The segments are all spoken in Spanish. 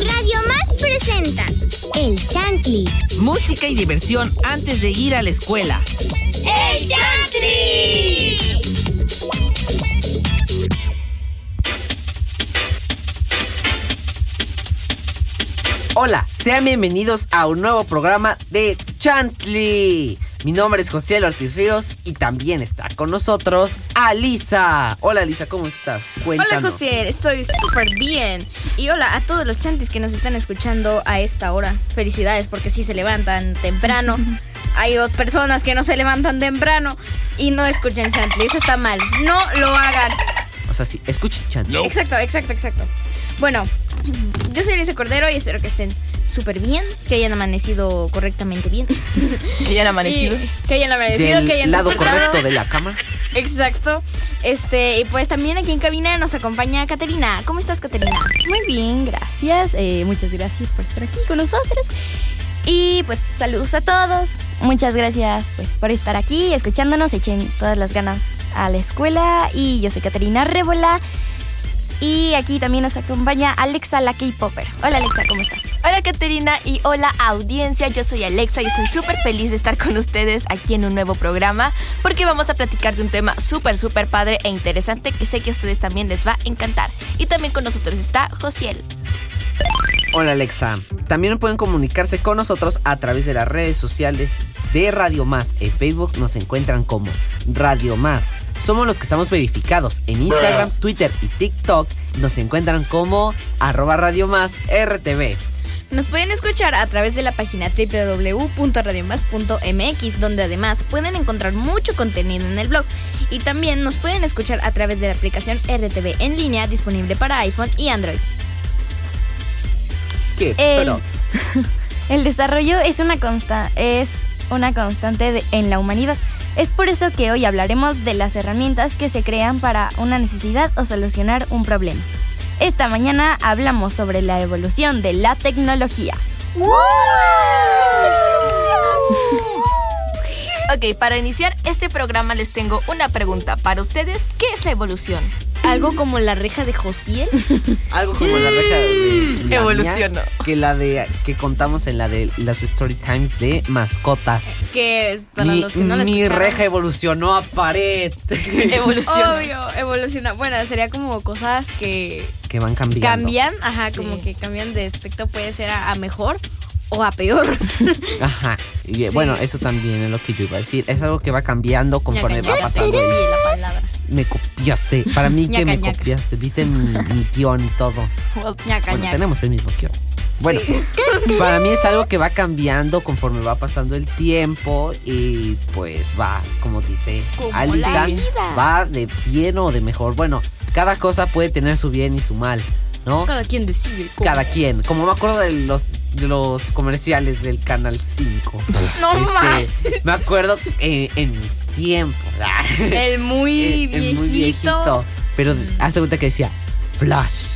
Radio Más presenta El Chantli. Música y diversión antes de ir a la escuela. ¡El Chantli! Hola, sean bienvenidos a un nuevo programa de Chantli. Mi nombre es José Ortiz Ríos y también está con nosotros Alisa. Hola Alisa, ¿cómo estás? Cuéntanos. Hola José, estoy súper bien. Y hola a todos los chantis que nos están escuchando a esta hora. Felicidades porque sí se levantan temprano. Hay personas que no se levantan temprano y no escuchan Chantli. Eso está mal. No lo hagan. O sea, sí, escuchen Chantli. Exacto, exacto, exacto. Bueno, yo soy Elisa Cordero y espero que estén súper bien, que hayan amanecido correctamente bien. que hayan amanecido. que hayan amanecido, Del que hayan lado correcto de la cama. Exacto. Este, y pues también aquí en cabina nos acompaña Caterina. ¿Cómo estás, Caterina? Muy bien, gracias. Eh, muchas gracias por estar aquí con nosotros. Y pues saludos a todos. Muchas gracias pues por estar aquí, escuchándonos, echen todas las ganas a la escuela. Y yo soy Caterina Rébola. Y aquí también nos acompaña Alexa, la K-Popper. Hola Alexa, ¿cómo estás? Hola Caterina y hola audiencia, yo soy Alexa y estoy súper feliz de estar con ustedes aquí en un nuevo programa porque vamos a platicar de un tema súper, súper padre e interesante que sé que a ustedes también les va a encantar. Y también con nosotros está Josiel. Hola Alexa, también pueden comunicarse con nosotros a través de las redes sociales de Radio Más. En Facebook nos encuentran como Radio Más. Somos los que estamos verificados en Instagram, Twitter y TikTok. Nos encuentran como arroba Radio Más RTV. Nos pueden escuchar a través de la página www.radiomás.mx, donde además pueden encontrar mucho contenido en el blog. Y también nos pueden escuchar a través de la aplicación RTV en línea disponible para iPhone y Android. ¿Qué? El, el desarrollo es una, consta, es una constante en la humanidad. Es por eso que hoy hablaremos de las herramientas que se crean para una necesidad o solucionar un problema. Esta mañana hablamos sobre la evolución de la tecnología. ¡Wow! Ok, para iniciar este programa les tengo una pregunta. Para ustedes, ¿qué es la evolución? Algo como la reja de Josiel. Algo como la reja de Evolucionó. que la de que contamos en la de las story times de mascotas. Que para mi, los que no mi reja evolucionó a pared. Evolución. Obvio, evoluciona. Bueno, sería como cosas que que van cambiando. cambian, ajá, Sí. como que cambian de aspecto, puede ser a, a mejor o a peor. Ajá. Y Sí. bueno, eso también es lo que yo iba a decir. Es algo que va cambiando conforme Ñaca, va ñaca, pasando. te el- copié la palabra. Me copiaste. Para mí que me copiaste. Viste mi, mi guion y todo. Bueno, tenemos el mismo guion. Bueno, para mí es algo que va cambiando conforme va pasando el tiempo y pues va, como dice Como Alisa, va de bien o de mejor. Bueno, cada cosa puede tener su bien y su mal, ¿no? Cada quien decide cómo. Cada quien. Como me acuerdo de los, de los comerciales del Canal 5. No Este, Me acuerdo eh, en mis tiempos. El muy Eh, viejito. el muy viejito. Pero hace cuenta que decía Flash.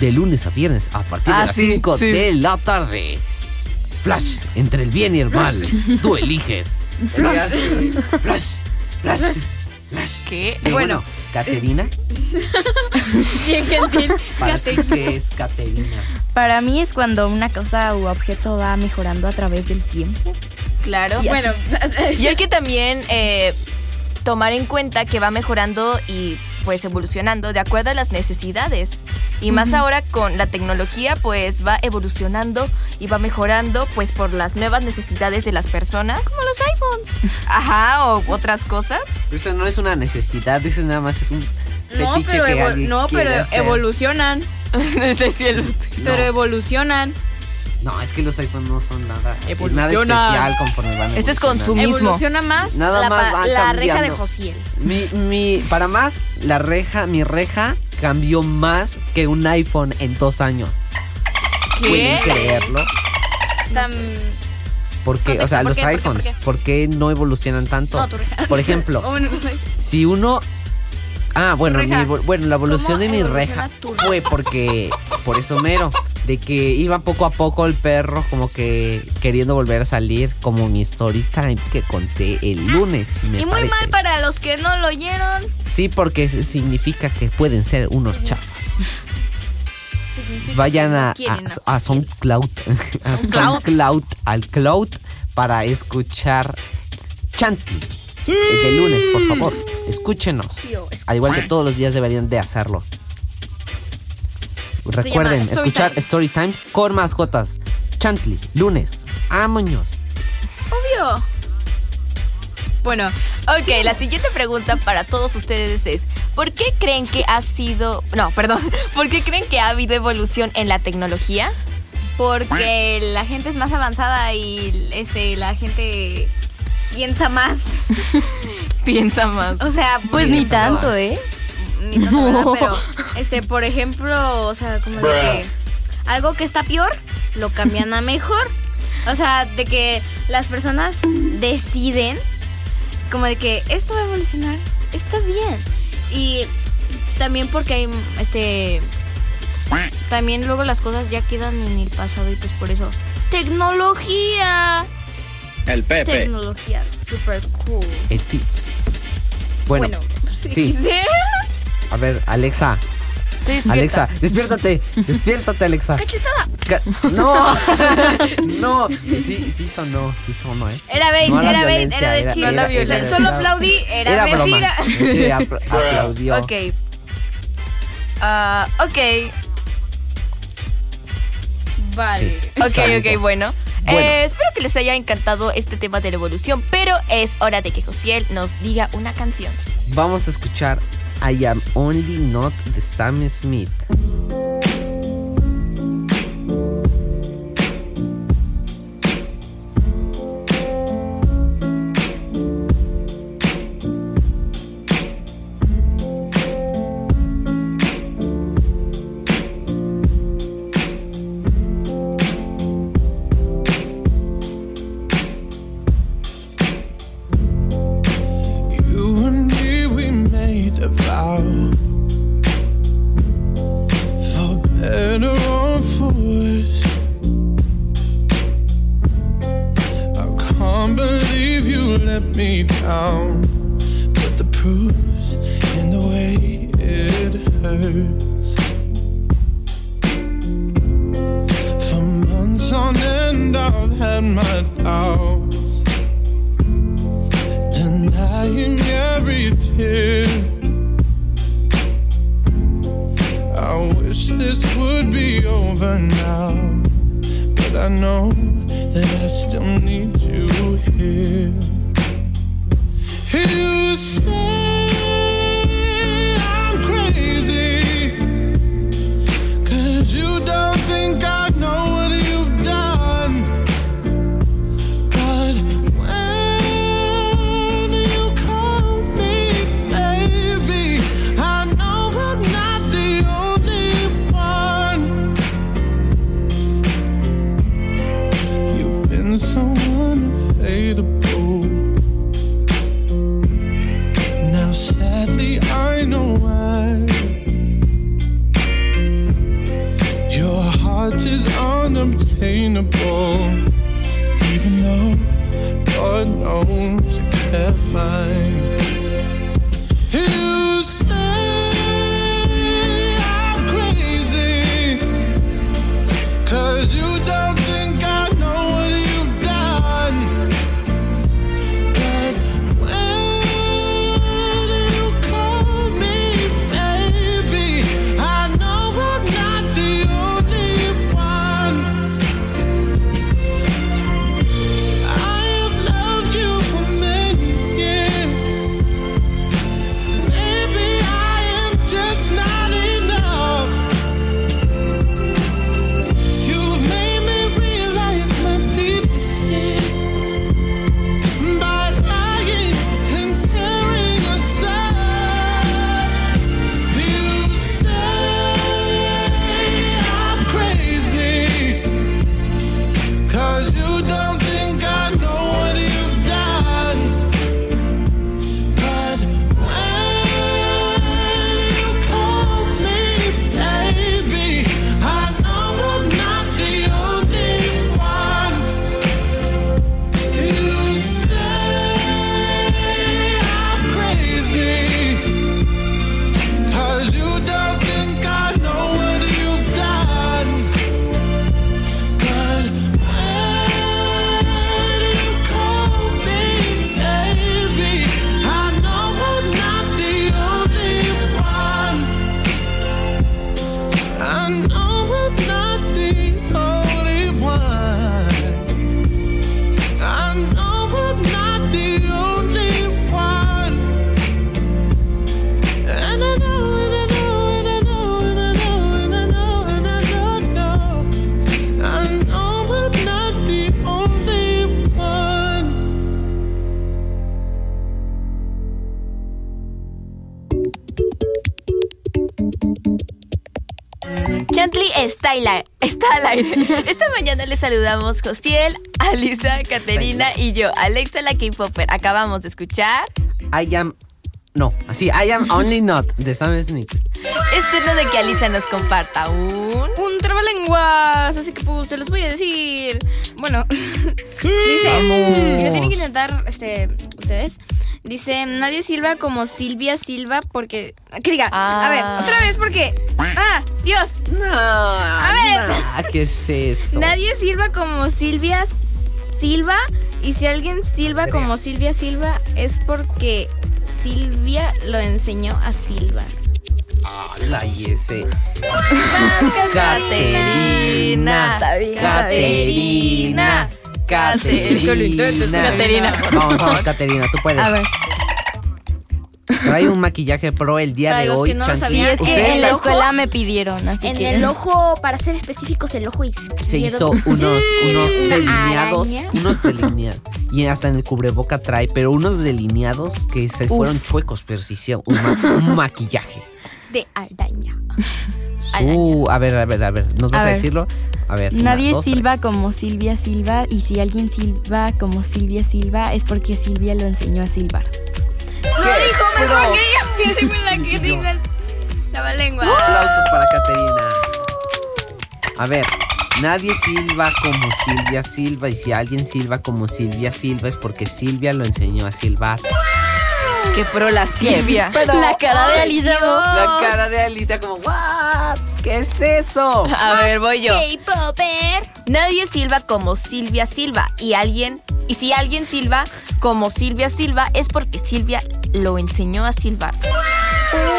De lunes a viernes a partir de Ah, las sí, 5 sí. de la tarde. Flash, entre el bien y el mal. Tú eliges. Flash. Flash. Flash. Flash. ¿Qué? Y Bueno, Caterina. Bien gentil. ¿Para ti qué es Caterina? Para mí es cuando una cosa u objeto va mejorando a través del tiempo. Claro. Y Bueno, Y hay que también eh, tomar en cuenta que va mejorando y pues evolucionando de acuerdo a las necesidades. Y más ahora con la tecnología pues va evolucionando y va mejorando pues por las nuevas necesidades de las personas. como los iPhones. Ajá, o otras cosas. Pero eso no es una necesidad, eso nada más es un No, pero, que no, pero hacer. evolucionan. Desde el cielo. Pero evolucionan. No, es que los iPhones no son nada, nada Evolucionan. especial conforme van Esto es consumismo. Evoluciona más Nada la, más la reja de. Josiel. Mi, mi, para más, la reja, mi reja cambió más que un iPhone en dos años. ¿Pueden creerlo? Tan- Porque, Contexto, o sea, ¿por los qué? ¿Por qué? iPhones, ¿Por qué? ¿por qué no evolucionan tanto? No, tu reja. Por ejemplo, si uno... Ah, bueno, mi bueno, la evolución ¿Cómo de mi reja tu fue porque, por eso mero, de que iba poco a poco el perro como que queriendo volver a salir, como mi story time que conté el lunes, me Y muy parece. mal para los que no lo oyeron. Sí, porque significa que pueden ser unos chafas. significa vayan a, a, a SoundCloud, a SoundCloud, al Cloud, para escuchar Chantley. De lunes, por favor, escúchenos. Al igual que todos los días deberían de hacerlo. Recuerden Story escuchar Times. Story Times con mascotas. Chantley, lunes. Vámonos. Obvio. Bueno, ok, la siguiente pregunta para todos ustedes es, ¿por qué creen que ha sido, no, perdón, ¿por qué creen que ha habido evolución en la tecnología? Porque la gente es más avanzada y este la gente piensa más. Piensa más. O sea, Pues ni tanto, ¿eh? Ni tanto, ¿verdad? Pero, este, por ejemplo, o sea, como de que algo que está peor, lo cambian a mejor. O sea, de que las personas deciden, como de que esto va a evolucionar, está bien. Y también porque hay, este, también luego las cosas ya quedan en el pasado y pues por eso, tecnología. El Pepe. Tecnología, super cool. El ti- Bueno, Bueno, sí. sí. a ver, Alexa. Estoy despierta. Alexa, despiértate. Despiértate, Alexa. Cachetada. Ca- No, no, sí, sí sonó, sí sonó, ¿eh? Era bait, No era bait, era de era- chile. era- era- Solo era- aplaudí, era, mentira. Sí, apl- aplaudió. Ok. Ah, ok, Vale. Sí. ok, ok, bueno. Bueno. Eh, espero que les haya encantado este tema de la evolución, pero es hora de que Josiel nos diga una canción. Vamos a escuchar I Am Only Not the Sam Smith. don't need al aire- está al aire. Esta mañana les saludamos Josiel, Alisa, Caterina y yo, Alexa la K-Popper. Acabamos de escuchar I am. No, así, I am only not de Sam Smith. es turno de que Alisa nos comparta un... Un trabalenguas, así que pues te los voy a decir. Bueno, dice, Vamos. y lo tienen que intentar este, ustedes. Dice, nadie silba como Silvia Silva porque... Que diga, a ver, Ah. otra vez porque... Ah, Dios. No. A ver. ¿Qué es eso? Nadie silba como Silvia Silva y si alguien silba como Silvia Silva es porque Silvia lo enseñó a silbar. La y ese. Caterina. Caterina. Caterina. Caterina. Vamos, vamos, Caterina, tú puedes. A ver. Trae un maquillaje pro el día Para de los hoy, que no lo Chanti. sabían, Sí, es Ustedes que en la la- escuela me pidieron, así En que... el ojo, para ser específicos, el ojo izquierdo. se hizo unos, unos Una delineados, araña. unos delineados. Y hasta en el cubreboca trae, pero unos delineados que se fueron chuecos, pero se hicieron un, ma- un maquillaje. De araña. Su, a ver, a ver, a ver, ¿nos vas A a, ver. decirlo? A ver. una, Nadie dos, silba tres. como Silvia Silva y si alguien silba como Silvia Silva es porque Silvia lo enseñó a silbar. Lo dijo mejor que ella. Yo sí fui la que dijo el trabalengua. Aplausos para Caterina. A ver, nadie silba como Silvia Silva y si alguien silba como Silvia Silva es porque Silvia lo enseñó a silbar. ¡Qué pro la Silvia! la cara de Alisa. La cara de Alicia como, ¿what? ¿Qué es eso? A ver, voy yo. K-Popper. Nadie silba como Silvia Silva y alguien y si alguien silba como Silvia Silva es porque Silvia lo enseñó a silbar.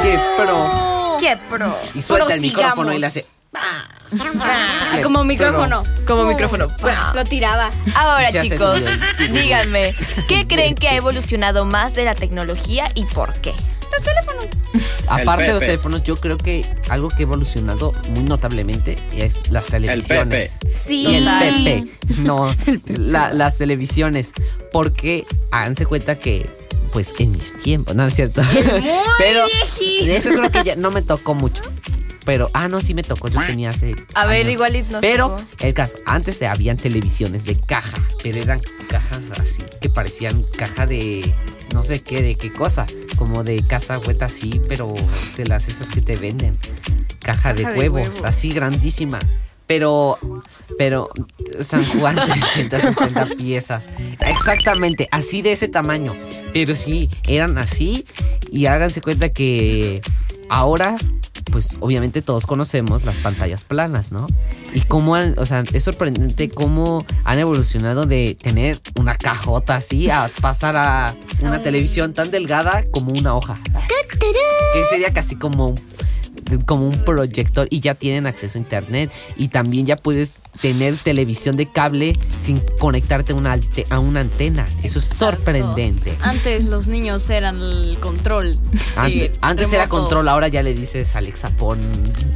¡Qué pro! ¡Qué pro! Y suelta el micrófono y le hace. Ah, como micrófono. Como micrófono. Lo tiraba. Ahora chicos, díganme, ¿qué creen que ha evolucionado más de la tecnología y por qué? Aparte de los teléfonos, yo creo que algo que ha evolucionado muy notablemente es las televisiones. Sí. Y el Pepe. No, la- las televisiones. Porque háganse cuenta que, pues en mis tiempos, no, no es cierto. Pero viejito. eso creo que ya no me tocó mucho. Pero, ah, no, sí me tocó. Yo tenía hace. A ver, igual y nos Pero tocó. el caso, antes habían televisiones de caja, pero eran cajas así que parecían caja de no sé qué, de qué cosa, como de casa hueta así, pero de las esas que te venden. Caja de, Caja de huevos, huevos. así grandísima. Pero, pero San Juan 360 piezas. Exactamente, así de ese tamaño. Pero sí, eran así. Y háganse cuenta que ahora, pues obviamente todos conocemos las pantallas planas, ¿no? Y cómo han, o sea, es sorprendente cómo han evolucionado de tener una cajota así a pasar a una televisión tan delgada como una hoja. Que sería casi como un como un proyector y ya tienen acceso a internet y también ya puedes tener televisión de cable sin conectarte a una, alte- a una antena. Eso es sorprendente. Antes los niños eran el control. Antes era control, ahora ya le dices Alexa pon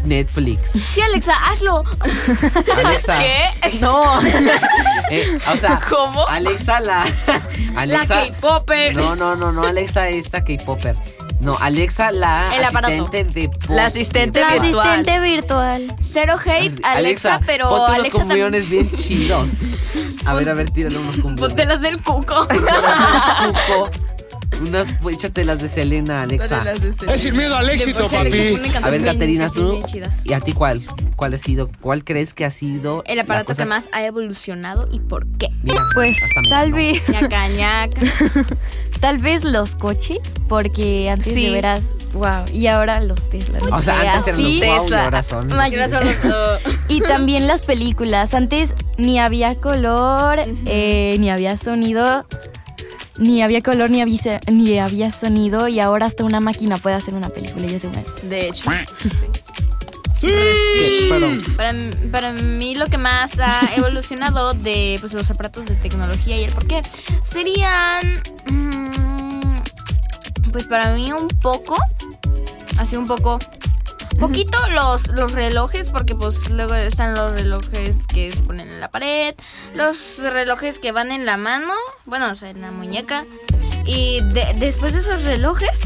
Netflix. Sí, Alexa, hazlo. Alexa. ¿Qué? No. Eh, o sea, ¿Cómo? Alexa la Alexa, La K-Popper. No, no, no, no, Alexa esta K-popper. No, Alexa la El aparato. asistente de voz. La asistente La virtual. asistente virtual. Cero hate, Alexa, pero ponte unos Alexa también. cumbiones bien chidos. A ver, a ver, tírale unos cumbiones. Póntelas del cuco. Cuco. Unas, pues, échatelas de Selena, Alexa. Es sin miedo al éxito, Después papi. A ver, Caterina, tú. ¿Y a ti cuál? ¿Cuál ha sido? ¿Cuál crees que ha sido El la aparato cosa- que más ha evolucionado y por qué. Mira, Pues tal ganó. vez, Ñaca, ñaca. tal vez los coches, porque antes Sí. de veras, wow, y ahora los Tesla. no O sea, antes eran los wow y Tesla. ahora son. May- Ahora son los-. Y también las películas. Antes ni había color, eh, ni había sonido, ni había color, ni había, ni había sonido. Y ahora hasta una máquina puede hacer una película. Y yo sé, bueno, De hecho. Sí. Pero- Para, para mí lo que más ha evolucionado de pues, los aparatos de tecnología y el por qué serían... mm, pues para mí un poco, así un poco... Poquito los, los relojes, porque pues luego están los relojes que se ponen en la pared, los relojes que van en la mano, bueno, o sea, en la muñeca. Y de- después de esos relojes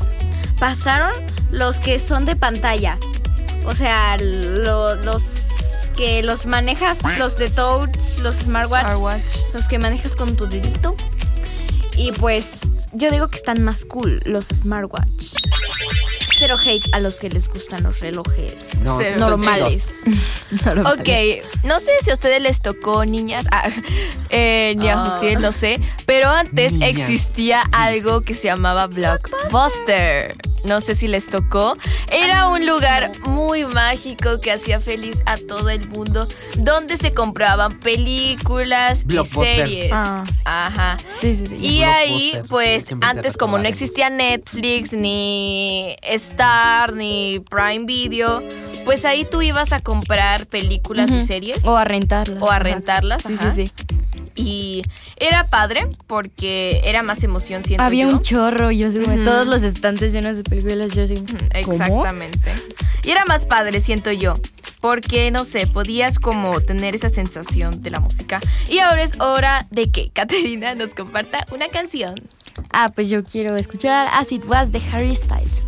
pasaron los que son de pantalla. O sea, lo- los que los manejas, los de touch, los smartwatch, Smartwatch. los que manejas con tu dedito. Y pues yo digo que están más cool los smartwatch. Cero hate a los que les gustan los relojes No, son normales. Ok, no sé si a ustedes les tocó, niñas, ah, eh, ni a Ah. ustedes no sé, pero antes existía algo que se llamaba Blockbuster. No sé si les tocó. Era un lugar muy mágico que hacía feliz a todo el mundo, donde se compraban películas y series. Ah, sí. Ajá. Sí, sí, sí. Y ahí, pues, antes como no existía Netflix, ni Star, ni Prime Video, pues ahí tú ibas a comprar películas y series O a rentarlas. o a rentarlas. Sí, ajá. sí, sí. Y era padre porque era más emoción, siento Había yo. un chorro, yo sé, Ujú. todos los estantes llenos de películas, yo. ¿Cómo? Exactamente. Y era más padre, siento yo. Porque, no sé, podías como tener esa sensación de la música. Y ahora es hora de que Caterina nos comparta una canción. Ah, pues yo quiero escuchar As It Was de Harry Styles.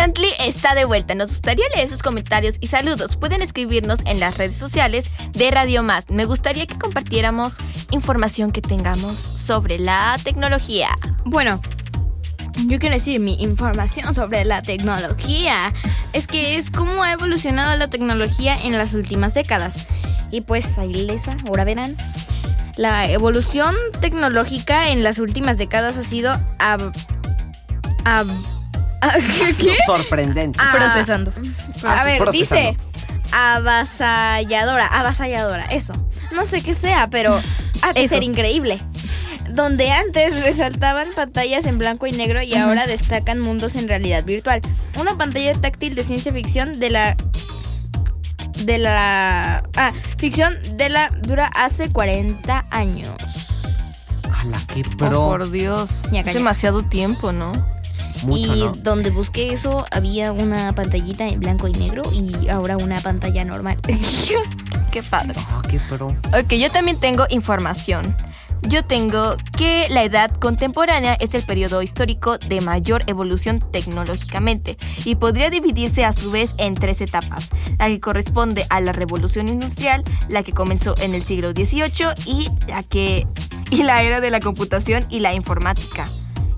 Chantley está de vuelta. Nos gustaría leer sus comentarios y saludos. Pueden escribirnos en las redes sociales de Radio Más. Me gustaría que compartiéramos información que tengamos sobre la tecnología. Bueno, yo quiero decir mi información sobre la tecnología. Es que es cómo ha evolucionado la tecnología en las últimas décadas. Y pues ahí les va, ahora verán. La evolución tecnológica en las últimas décadas ha sido ab- ab- ¿qué? Sorprendente. Ah, Procesando. A ver, procesando. dice avasalladora, avasalladora, eso. No sé qué sea, pero ha de Eso. ser increíble. Donde antes resaltaban pantallas en blanco y negro y ahora destacan mundos en realidad virtual. Una pantalla táctil de ciencia ficción de la de la ah, ficción de la dura hace 40 años. ¡Hala, qué Oh, pro! por Dios. Es demasiado tiempo, ¿no? Mucho, y ¿no? donde busqué eso había una pantallita en blanco y negro y ahora una pantalla normal. Qué padre. Ah, qué pro. Ok, yo también tengo información. Yo tengo que la edad contemporánea es el periodo histórico de mayor evolución tecnológicamente y podría dividirse a su vez en tres etapas, la que corresponde a la revolución industrial, la que comenzó en el siglo XVIII y la que y la era de la computación y la informática.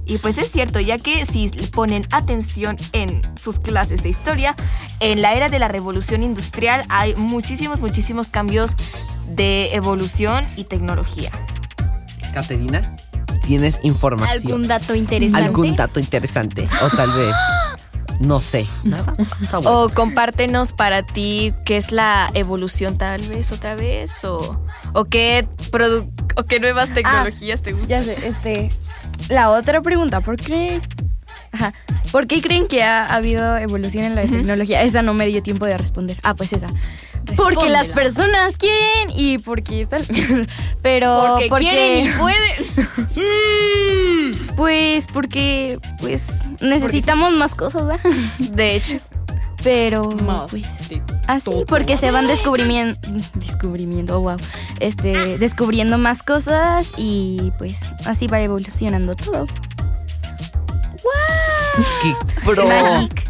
Y pues es cierto, ya que si ponen atención en sus clases de historia, en la era de la revolución industrial hay muchísimos, muchísimos cambios de evolución y tecnología. Caterina, ¿tienes información? ¿Algún dato interesante? ¿Algún dato interesante? O tal vez, no sé. Nada. Bueno. O compártenos para ti qué es la evolución tal vez otra vez o, o qué produ- o qué nuevas tecnologías te gustan. Ya sé, este. La otra pregunta, ¿por qué? Ajá. ¿Por qué creen que ha habido evolución en la tecnología? Esa no me dio tiempo de responder. Ah, pues esa. Porque las personas quieren y porque están. Pero. Porque, quieren y pueden. Pues porque. Pues necesitamos más cosas, ¿verdad? De hecho, Pero. Pues, así, porque se van. Descubrimiento, oh, wow. Este. Descubriendo más cosas y pues así va evolucionando todo. ¡Qué pro! Magic.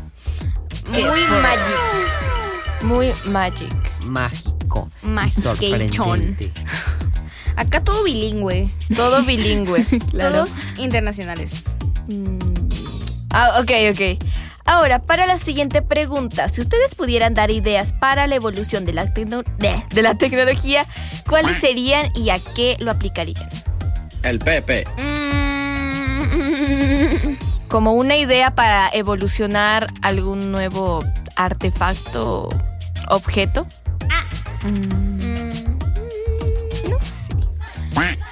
Muy magic. muy magic. Mágico. sorprendente. Acá todo bilingüe. Todo bilingüe. Todos internacionales. Ah, ok, ok. Ahora, para la siguiente pregunta, si ustedes pudieran dar ideas para la evolución de la, tecno- de, de la tecnología, ¿cuáles serían y a qué lo aplicarían? El Pepe. Mm, Como una idea para evolucionar algún nuevo artefacto o objeto. No sé.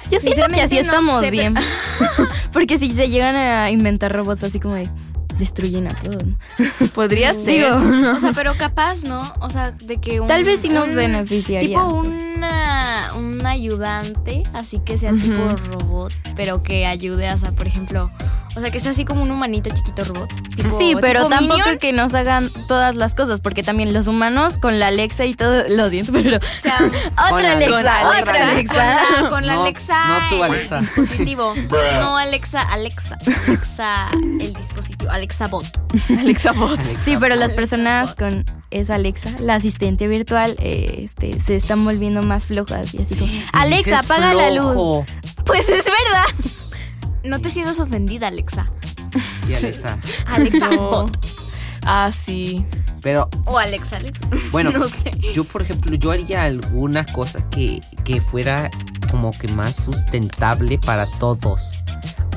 Yo siento que así no estamos sé, bien. Porque si se llegan a inventar robots así como de destruyen a todos. ¿no? Podría ser. Digo, O sea, pero capaz, ¿no? O sea, de que un, Tal vez sí nos beneficiaría. Tipo una, un ayudante, así que sea tipo robot, pero que ayude a, o sea, por ejemplo, o sea, que sea así como un humanito chiquito robot. tipo- sí, pero tampoco Minion. que nos hagan todas las cosas, porque también los humanos con la Alexa y todo, lo siento, pero sea, Con la otra Alexa, Alexa, otra otra Alexa. Con la, con la No, Alexa, no tú, el Alexa. dispositivo. no Alexa, Alexa. Alexa, el dispositivo. Alexa Bot. Alexa Bot. Sí, pero las personas con esa Alexa, la asistente virtual, eh, este, se están volviendo más flojas y así como, Alexa, apaga la luz. Pues es verdad. No te sientas ofendida, Alexa. Sí, Alexa. Alexa No. Bot. Ah, sí. Pero O Alexa, Alexa. Bueno, no sé. yo por ejemplo, yo haría alguna cosa que, que fuera como que más sustentable para todos.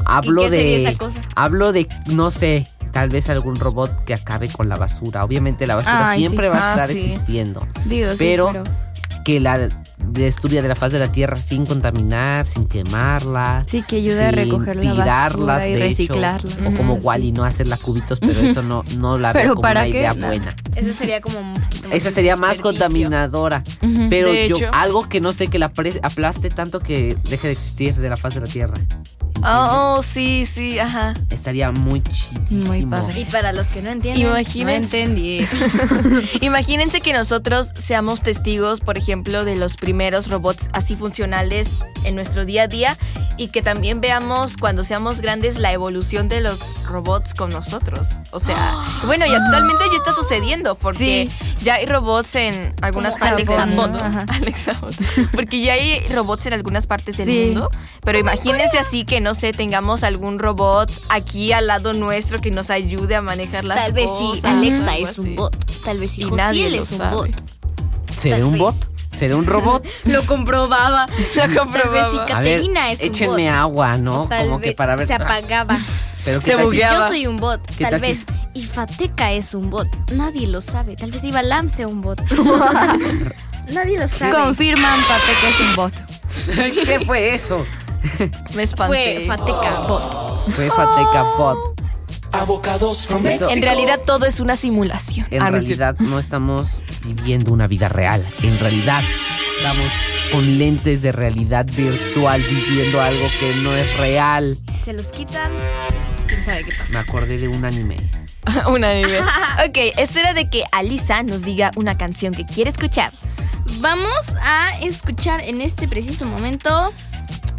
Hablo qué de. sería esa cosa? Hablo de, no sé, tal vez algún robot que acabe con la basura. Obviamente la basura Ay, siempre sí. va a Ah, estar sí. existiendo. Digo, sí, Pero- pero Que la destruya de la faz de la tierra sin contaminar, sin quemarla. sí que ayuda a recoger la tirarla, basura y de hecho. reciclarla. O como Wally, no hacerla cubitos, pero eso no, no la veo como ¿para una qué? idea buena. Esa sería como un poquito más Esa sería más contaminadora. Pero De yo, hecho. algo que no sé, que la aplaste tanto que deje de existir de la faz de la tierra. Oh, sí, sí, ajá. Estaría muy chidísimo. Muy padre. Y para los que no entienden, Imagínense. no entendí. Imagínense que nosotros seamos testigos, por ejemplo, de los primeros robots así funcionales en nuestro día a día y que también veamos cuando seamos grandes la evolución de los robots con nosotros. O sea, bueno, y actualmente ya está sucediendo porque ya hay robots en algunas Como partes del Alexa mundo. Alexa. Porque ya hay robots en algunas partes del Sí. mundo. Pero imagínense así que, no sé, tengamos algún robot aquí al lado nuestro que nos ayude a manejar las Tal vez cosas. sí, Alexa es un bot. Tal vez sí, Josiel lo es un sabe. bot. ¿Seré Tal un vez. bot? ¿Seré un robot? Lo comprobaba. Lo Tal vez sí, comprobaba. Ver, Caterina es un bot. échenme agua, ¿no? Tal Como que vez para ver. Se apagaba. Pero ¿qué Se tal si-. Yo soy un bot. ¿Qué Tal tal si- vez Ifateca es un bot. Nadie lo sabe. Tal vez Ibalam sea un bot. Nadie lo sabe. Confirman, Pate, que es un bot. ¿Qué fue eso? Me espanté. Fue Fateca bot. Fue Fateca Bot. Avocados from En realidad todo es una simulación. En Ah, realidad no estamos viviendo una vida real. En realidad estamos con lentes de realidad virtual viviendo algo que no es real. Si se los quitan, quién sabe qué Me pasa. acordé de un anime. un anime. ok, es hora de que Alisa nos diga una canción que quiere escuchar. Vamos a escuchar en este preciso momento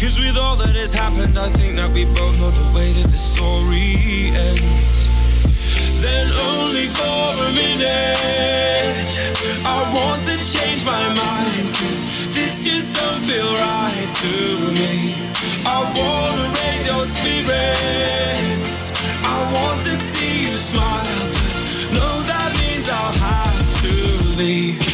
Cause with all that has happened, I think that we both know the way that the story ends then only for a minute. I want to change my mind, cause this just don't feel right to me. I wanna raise your spirits. I want to see you smile, but no, that means I'll have to leave.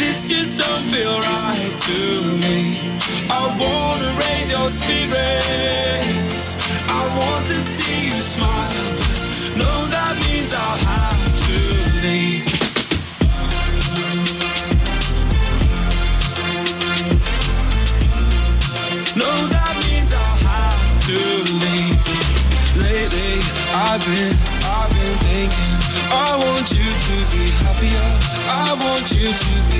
this just don't feel right to me. I wanna raise your spirits. I want to see you smile, no, that means I'll have to leave. No, that means I'll have to leave. Lately, I've been, I've been thinking. I want you to be happier. I want you to be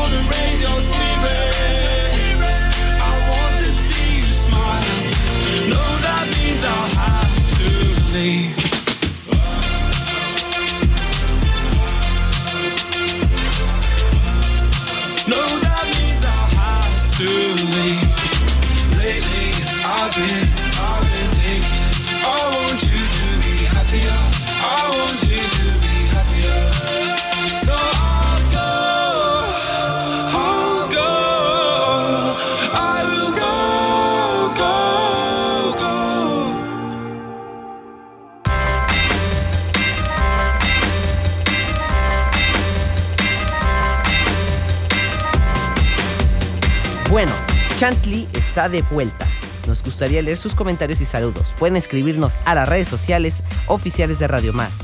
Chantley está de vuelta. Nos gustaría leer sus comentarios y saludos. Pueden escribirnos a las redes sociales oficiales de Radio Más.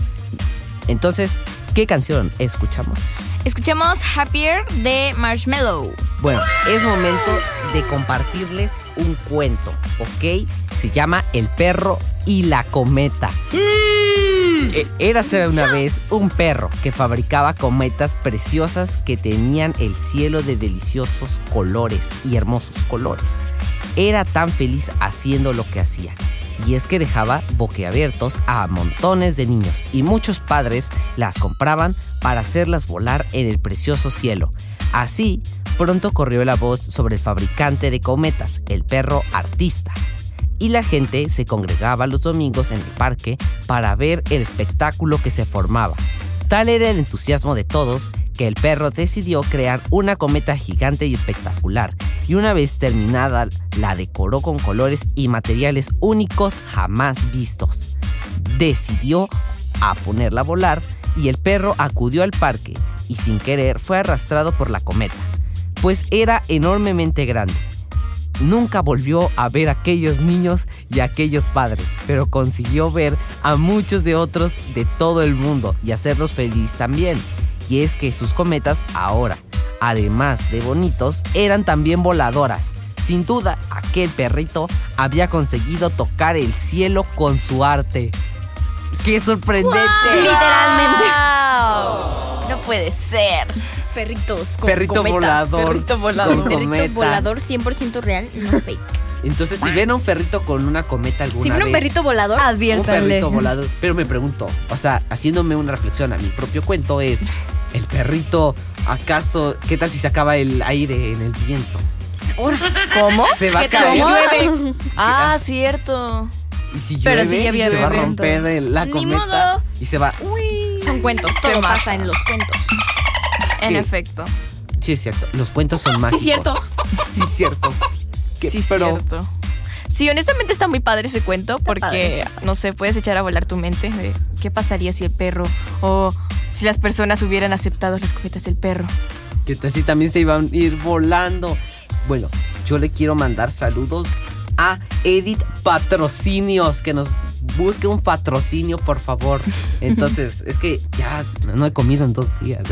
Entonces, ¿qué canción escuchamos? Escuchemos Happier de Marshmallow. Bueno, es momento de compartirles un cuento, ¿ok? Se llama El perro y la cometa. ¡Sí! Érase una vez un perro que fabricaba cometas preciosas que tenían el cielo de deliciosos colores y hermosos colores. Era tan feliz haciendo lo que hacía. Y es que dejaba boquiabiertos a montones de niños y muchos padres las compraban para hacerlas volar en el precioso cielo. Así, pronto corrió la voz sobre el fabricante de cometas, el perro artista. Y la gente se congregaba los domingos en el parque para ver el espectáculo que se formaba. Tal era el entusiasmo de todos que el perro decidió crear una cometa gigante y espectacular, y una vez terminada la decoró con colores y materiales únicos jamás vistos. Decidió a ponerla a volar y el perro acudió al parque y sin querer fue arrastrado por la cometa, pues era enormemente grande. Nunca volvió a ver a aquellos niños y a aquellos padres, pero consiguió ver a muchos de otros de todo el mundo y hacerlos feliz también. Y es que sus cometas ahora, además de bonitos, eran también voladoras. Sin duda, aquel perrito había conseguido tocar el cielo con su arte. ¡Qué sorprendente! Literalmente. Puede ser. Perritos con Perrito cometas. volador. Perrito volador. con Perrito cometa. volador 100% real, no fake. Entonces, si ven a un perrito con una cometa alguna Si ven un vez, perrito volador, un Adviértanle. perrito volador. Pero me pregunto, o sea, haciéndome una reflexión a mi propio cuento es, ¿el perrito acaso, qué tal si se acaba el aire en el viento? ¿Cómo? Se va a ¿Qué tal si caer. llueve? Ah, cierto. Y si Pero llueve, sí ya había se va a romper la Ni cometa modo. y se va. Son cuentos. Se Todo pasa en los cuentos. En ¿Qué? efecto. Sí, es cierto. Los cuentos son mágicos. cierto. Sí, cierto. Que- Sí, pero cierto. Sí, honestamente está muy padre ese cuento porque, no sé, puedes echar a volar tu mente de qué pasaría si el perro o si las personas hubieran aceptado las cometas del perro. que así también se iban a ir volando. Bueno, yo le quiero mandar saludos a Edith Patrocinios, que nos busque un patrocinio, por favor. Entonces, es que ya no he comido en dos días.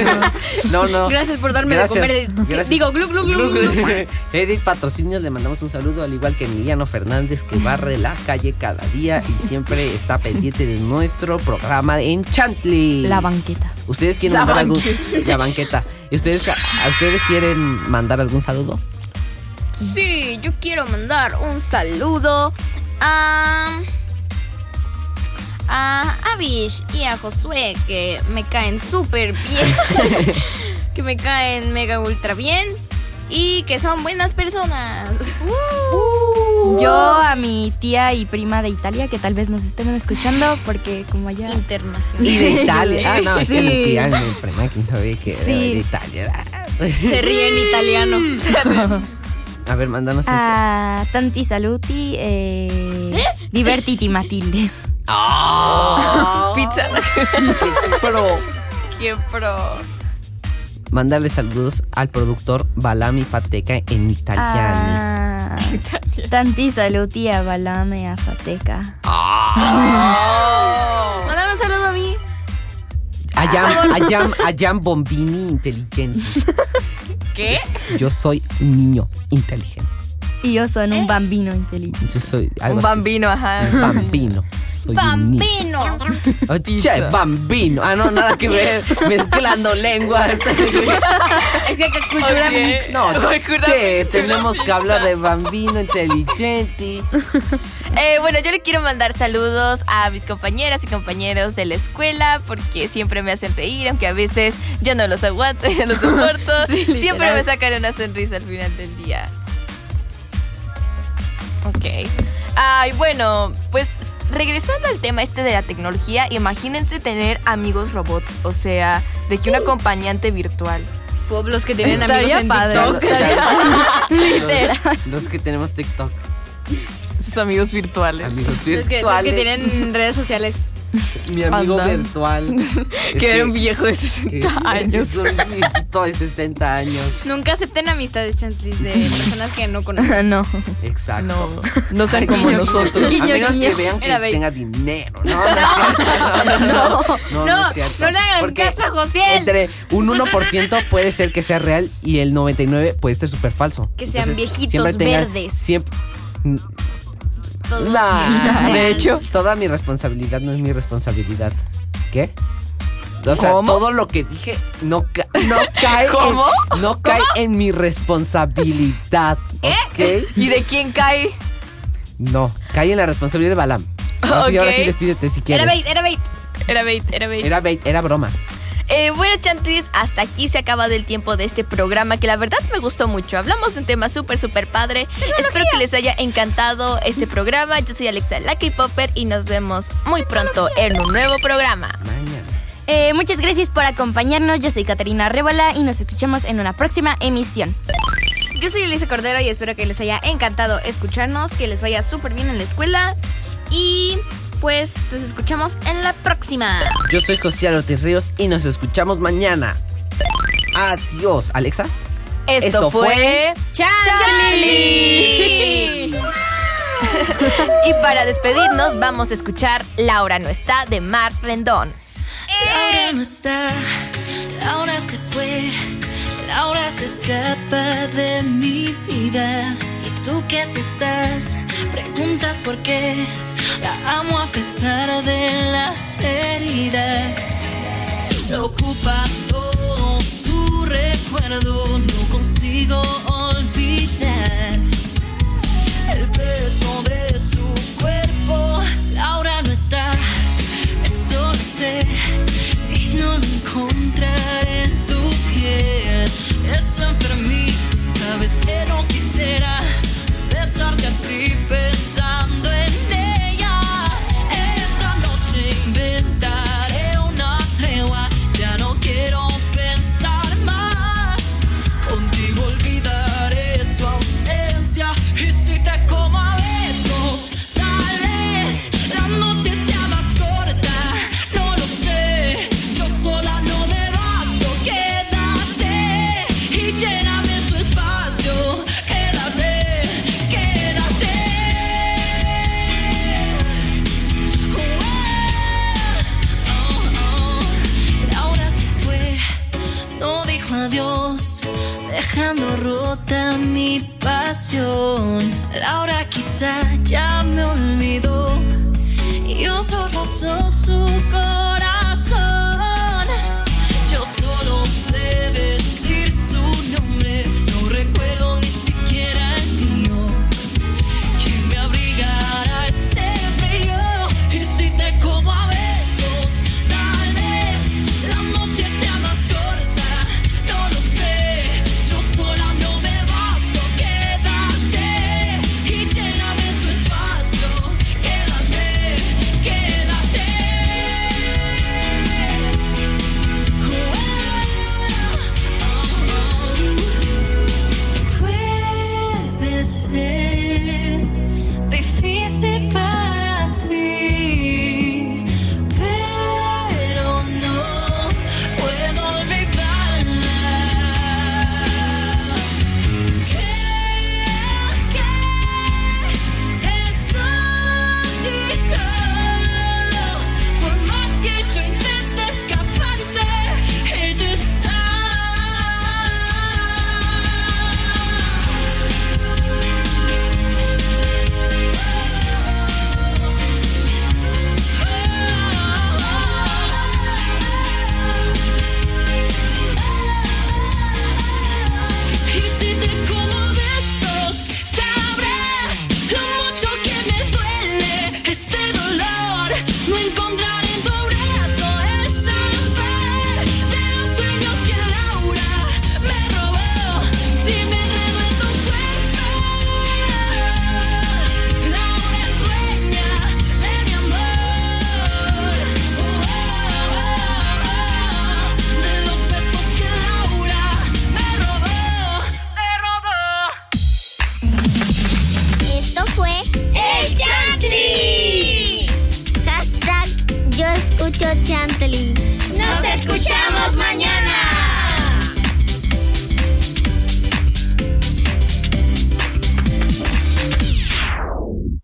no, no. Gracias por darme de comer. gracias. Digo, glu, glu, glu, glu. Edith Patrocinios, le mandamos un saludo, al igual que Emiliano Fernández, que barre la calle cada día y siempre está pendiente de nuestro programa en Chantley. La banqueta. ¿Ustedes quieren La mandar algún la banqueta? ¿Y ustedes a, a ustedes quieren mandar algún saludo? Sí, yo quiero mandar un saludo a. a Avish y a Josué, que me caen súper bien. que me caen mega ultra bien. Y que son buenas personas. Yo a mi tía y prima de Italia, que tal vez nos estén escuchando, porque como allá... Internacional. Y de Italia. Ah, no, es que Sí. mi tía me prima, quién sabe que era de Italia. Se ríe en italiano. A ver, mándanos ese. A Tanti Saluti, eh, Divertiti Matilde. Ah. Pizza. Pero Qué pro. mandarle saludos al productor Balami Fateca en italiano. A Tanti Saluti a Balame a Fateca. Mándame un saludo a mí. Ayam, Ayam, Ayam Bombini inteligente. ¿Qué? Yo soy un niño inteligente. Y yo soy un bambino inteligente. Yo soy algo Un así. bambino, ajá. Un bambino. Soy un niño. Bambino. Oh. Che, bambino. Ah, no, nada que ver. Mezclando lenguas. Es que acá cultura Ok. mix. No, Cultura che, mix, tenemos que hablar de bambino inteligente. Eh, bueno, yo le quiero mandar saludos a mis compañeras y compañeros de la escuela porque siempre me hacen reír, aunque a veces yo no los aguanto y no los soporto. siempre literal. me sacan una sonrisa al final del día. Ok. Ay, bueno, pues regresando al tema este de la tecnología, imagínense tener amigos robots, o sea, de que un acompañante virtual. Pueblos que tienen Estaría amigos en padre. TikTok. Literal. Los que tenemos TikTok. Sus amigos virtuales. Amigos Los que, los virtuales. que tienen redes sociales. Mi amigo Anda. virtual. Es que era un viejo de 60 que- años. Es un viejito de 60 años. Nunca acepten amistades chantis de personas que no conocen. no, Exacto. no, no sean como guiño, nosotros. guiño. A menos guiño. que vean que Era bait. tenga dinero. No, no. No, no, no. No, No, es cierto. no le hagan Porque caso a Josiel. Entre un 1% puede ser que sea real y el 99% puede ser súper falso. Que sean viejitos siempre tengan- verdes. Siempre. Todos Nah, De hecho. Toda mi responsabilidad no es mi responsabilidad. ¿Qué? O sea, ¿Cómo? todo lo que dije no, ca- no cae ¿Cómo? En, no cae en mi responsabilidad. ¿ok? ¿Y de quién cae? No, cae en la responsabilidad de Balam. Así, ahora sí despídete si quieres. Era bait, era bait. Era bait, era bait. Era bait, era broma. Eh, bueno, Chantis, hasta aquí se ha acabado el tiempo de este programa que la verdad me gustó mucho. Hablamos de un tema súper, súper padre. Espero que les haya encantado este programa. Yo soy Alexa Lucky Popper y nos vemos muy pronto en un nuevo programa. Mañana. Eh, muchas gracias por acompañarnos. Yo soy Caterina Rébola y nos escuchamos en una próxima emisión. Yo soy Elisa Cordero y espero que les haya encantado escucharnos, que les vaya súper bien en la escuela. Y pues nos escuchamos en la próxima. Yo soy José Ortiz Ríos y nos escuchamos mañana. Adiós, Alexa. Esto, Esto fue ¡Charlie! y para despedirnos vamos a escuchar Laura no está de Mar Rendón. Laura no está, Laura se fue, Laura se escapa de mi vida. ¿Y tú qué si estás? Preguntas por qué. La amo a pesar de las heridas. Lo ocupa todo su recuerdo, no consigo olvidar el peso de su cuerpo. Laura no está, eso lo sé, y no lo encontraré en tu piel. Es enfermizo, sabes que no quisiera besarte a ti pensando dejando rota mi pasión. Laura quizá ya me olvidó y otro rozó su corazón.